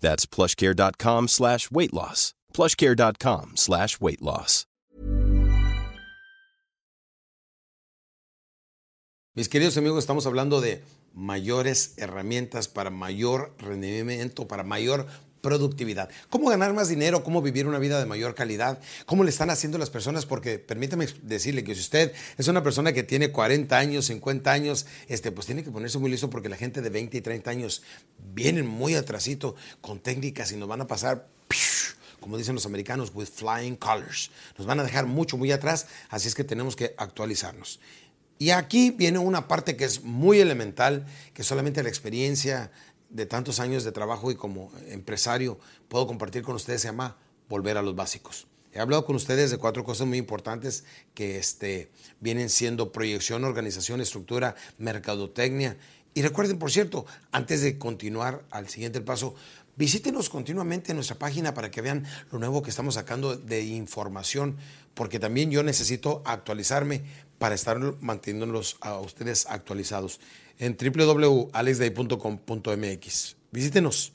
That's plushcare.com slash weight loss. plushcare.com slash weight loss. Mis queridos amigos, estamos hablando de mayores herramientas para mayor rendimiento, para mayor productividad. ¿Cómo ganar más dinero? ¿Cómo vivir una vida de mayor calidad? ¿Cómo le están haciendo las personas? Porque permítame decirle que si usted es una persona que tiene 40 años, 50 años, este, pues tiene que ponerse muy listo porque la gente de 20 y 30 años vienen muy atrasito con técnicas y nos van a pasar como dicen los americanos, with flying colors. Nos van a dejar mucho, muy atrás, así es que tenemos que actualizarnos. Y aquí viene una parte que es muy elemental, que solamente la experiencia de tantos años de trabajo y como empresario puedo compartir con ustedes, se llama volver a los básicos. He hablado con ustedes de cuatro cosas muy importantes que este, vienen siendo proyección, organización, estructura, mercadotecnia. Y recuerden, por cierto, antes de continuar al siguiente paso, visítenos continuamente en nuestra página para que vean lo nuevo que estamos sacando de información, porque también yo necesito actualizarme para estar manteniéndolos a ustedes actualizados en www.alexday.com.mx. Visítenos.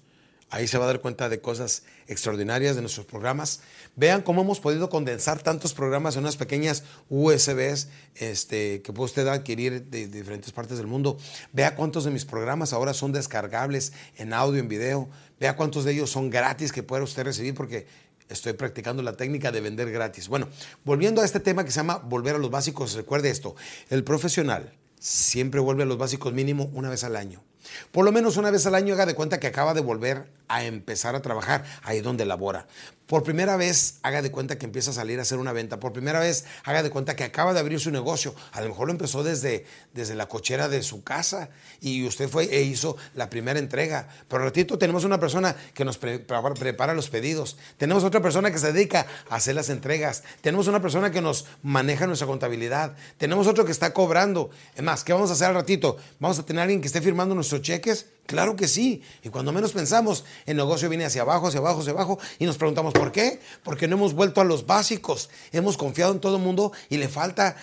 Ahí se va a dar cuenta de cosas extraordinarias de nuestros programas. Vean cómo hemos podido condensar tantos programas en unas pequeñas USBs este, que puede usted adquirir de, diferentes partes del mundo. Vea cuántos de mis programas ahora son descargables en audio, en video. Vea cuántos de ellos son gratis que puede usted recibir porque estoy practicando la técnica de vender gratis. Bueno, volviendo a este tema que se llama volver a los básicos, recuerde esto, el profesional siempre vuelve a los básicos mínimo una vez al año. Por lo menos una vez al año haga de cuenta que acaba de volver a empezar a trabajar ahí donde labora. Por primera vez haga de cuenta que empieza a salir a hacer una venta. Por primera vez haga de cuenta que acaba de abrir su negocio. A lo mejor lo empezó desde, desde la cochera de su casa y usted fue e hizo la primera entrega. Pero ratito tenemos una persona que nos prepara los pedidos. Tenemos otra persona que se dedica a hacer las entregas. Tenemos una persona que nos maneja nuestra contabilidad. Tenemos otro que está cobrando. Es más, ¿qué vamos a hacer al ratito? Vamos a tener a alguien que esté firmando nuestros cheques Claro que sí. Y cuando menos pensamos, el negocio viene hacia abajo, hacia abajo, hacia abajo, y nos preguntamos por qué. Porque no hemos vuelto a los básicos. Hemos confiado en todo el mundo y le falta,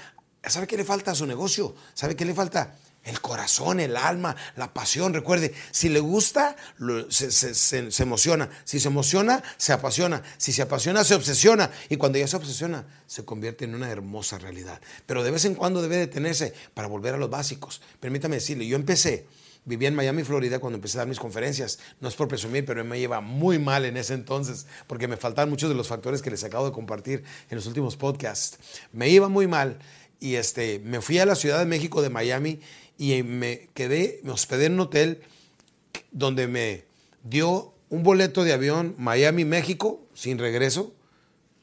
¿sabe qué le falta a su negocio? ¿Sabe qué le falta? El corazón, el alma, la pasión. Recuerde, si le gusta, se, se, emociona. Si se emociona, se apasiona. Si se apasiona, se obsesiona. Y cuando ya se obsesiona, se convierte en una hermosa realidad. Pero de vez en cuando debe detenerse para volver a los básicos. Permítame decirle, yo empecé Vivía en Miami, Florida, cuando empecé a dar mis conferencias. No es por presumir, pero me lleva muy mal en ese entonces, porque me faltaban muchos de los factores que les acabo de compartir en los últimos podcasts. Me iba muy mal y este, me fui a la Ciudad de México de Miami y me quedé, me hospedé en un hotel donde me dio un boleto de avión Miami, México, sin regreso.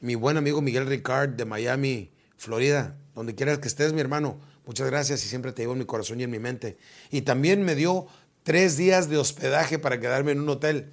Mi buen amigo Miguel Ricard de Miami, Florida, donde quieras que estés, mi hermano Muchas gracias y siempre te llevo en mi corazón y en mi mente. Y también me dio tres días de hospedaje para quedarme en un hotel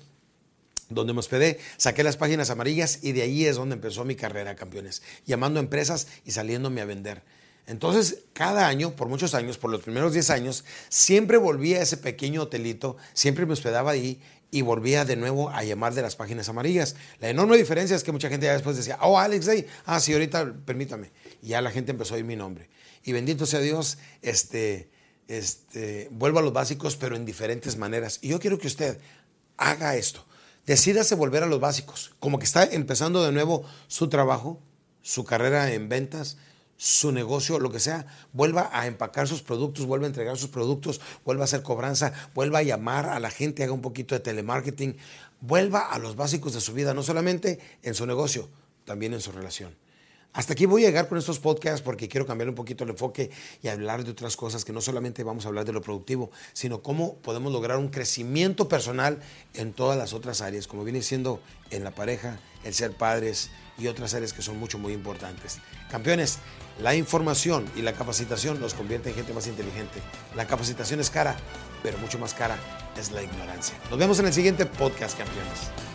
donde me hospedé, saqué las páginas amarillas y de ahí es donde empezó mi carrera, campeones, llamando a empresas y saliéndome a vender. Entonces, cada año, por muchos años, por los primeros 10 años, siempre volvía a ese pequeño hotelito, siempre me hospedaba ahí y volvía de nuevo a llamar de las páginas amarillas. La enorme diferencia es que mucha gente ya después decía, oh, Alex Day, ah, sí, ahorita permítame. Y ya la gente empezó a oír mi nombre. Y bendito sea Dios, este, este, vuelvo a los básicos, pero en diferentes maneras. Y yo quiero que usted haga esto. Decídase volver a los básicos. Como que está empezando de nuevo su trabajo, su carrera en ventas, su negocio, lo que sea, vuelva a empacar sus productos, vuelva a entregar sus productos, vuelva a hacer cobranza, vuelva a llamar a la gente, haga un poquito de telemarketing, vuelva a los básicos de su vida, no solamente en su negocio, también en su relación. Hasta aquí voy a llegar con estos podcasts porque quiero cambiar un poquito el enfoque y hablar de otras cosas que no solamente vamos a hablar de lo productivo, sino cómo podemos lograr un crecimiento personal en todas las otras áreas, como viene siendo en la pareja, el ser padres y otras áreas que son mucho, muy importantes. Campeones, la información y la capacitación nos convierte en gente más inteligente. La capacitación es cara, pero mucho más cara es la ignorancia. Nos vemos en el siguiente podcast, campeones.